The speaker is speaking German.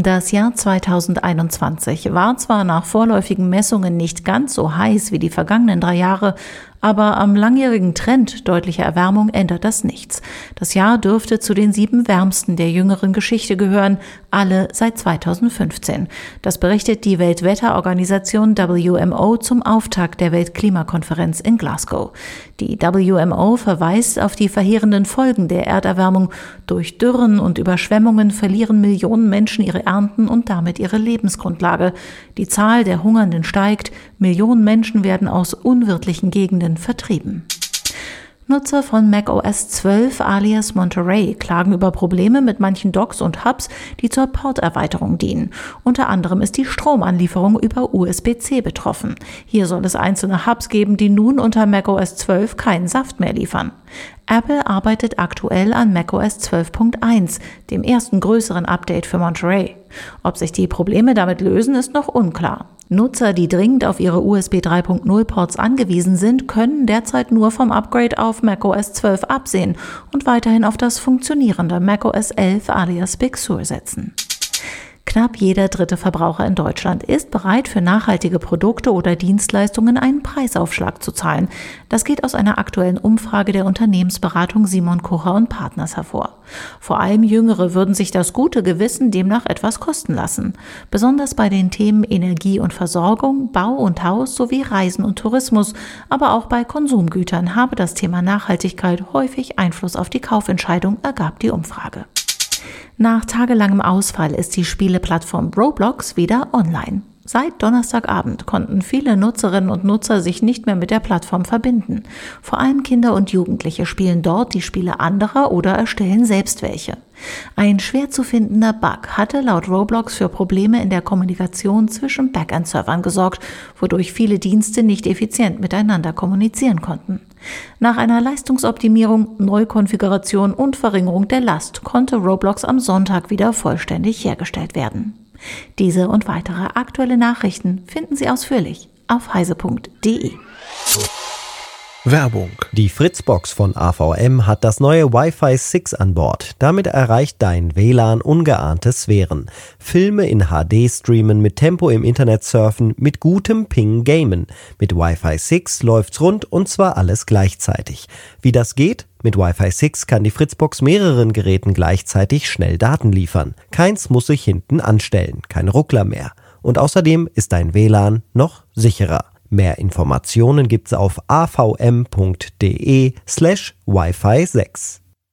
Das Jahr 2021 war zwar nach vorläufigen Messungen nicht ganz so heiß wie die vergangenen drei Jahre, aber am langjährigen Trend deutlicher Erwärmung ändert das nichts. Das Jahr dürfte zu den sieben wärmsten der jüngeren Geschichte gehören, alle seit 2015. Das berichtet die Weltwetterorganisation WMO zum Auftakt der Weltklimakonferenz in Glasgow. Die WMO verweist auf die verheerenden Folgen der Erderwärmung. Durch Dürren und Überschwemmungen verlieren Millionen Menschen ihre Ernten und damit ihre Lebensgrundlage. Die Zahl der Hungernden steigt, Millionen Menschen werden aus unwirtlichen Gegenden vertrieben. Nutzer von macOS 12 alias Monterey klagen über Probleme mit manchen Docks und Hubs, die zur Porterweiterung dienen. Unter anderem ist die Stromanlieferung über USB-C betroffen. Hier soll es einzelne Hubs geben, die nun unter macOS 12 keinen Saft mehr liefern. Apple arbeitet aktuell an macOS 12.1, dem ersten größeren Update für Monterey. Ob sich die Probleme damit lösen, ist noch unklar. Nutzer, die dringend auf ihre USB 3.0 Ports angewiesen sind, können derzeit nur vom Upgrade auf macOS 12 absehen und weiterhin auf das funktionierende macOS 11 alias Big Sur setzen. Knapp jeder dritte Verbraucher in Deutschland ist bereit, für nachhaltige Produkte oder Dienstleistungen einen Preisaufschlag zu zahlen. Das geht aus einer aktuellen Umfrage der Unternehmensberatung Simon Kocher und Partners hervor. Vor allem Jüngere würden sich das gute Gewissen demnach etwas kosten lassen. Besonders bei den Themen Energie und Versorgung, Bau und Haus sowie Reisen und Tourismus, aber auch bei Konsumgütern habe das Thema Nachhaltigkeit häufig Einfluss auf die Kaufentscheidung, ergab die Umfrage. Nach tagelangem Ausfall ist die Spieleplattform Roblox wieder online. Seit Donnerstagabend konnten viele Nutzerinnen und Nutzer sich nicht mehr mit der Plattform verbinden. Vor allem Kinder und Jugendliche spielen dort die Spiele anderer oder erstellen selbst welche. Ein schwer zu findender Bug hatte laut Roblox für Probleme in der Kommunikation zwischen Backend-Servern gesorgt, wodurch viele Dienste nicht effizient miteinander kommunizieren konnten. Nach einer Leistungsoptimierung, Neukonfiguration und Verringerung der Last konnte Roblox am Sonntag wieder vollständig hergestellt werden. Diese und weitere aktuelle Nachrichten finden Sie ausführlich auf heise.de. Werbung. Die Fritzbox von AVM hat das neue Wi-Fi 6 an Bord. Damit erreicht dein WLAN ungeahnte Sphären. Filme in HD streamen, mit Tempo im Internet surfen, mit gutem Ping gamen. Mit Wi-Fi 6 läuft's rund und zwar alles gleichzeitig. Wie das geht? Mit Wi-Fi 6 kann die Fritzbox mehreren Geräten gleichzeitig schnell Daten liefern. Keins muss sich hinten anstellen, keine Ruckler mehr. Und außerdem ist dein WLAN noch sicherer. Mehr Informationen gibt's auf avm.de slash Wi-Fi 6.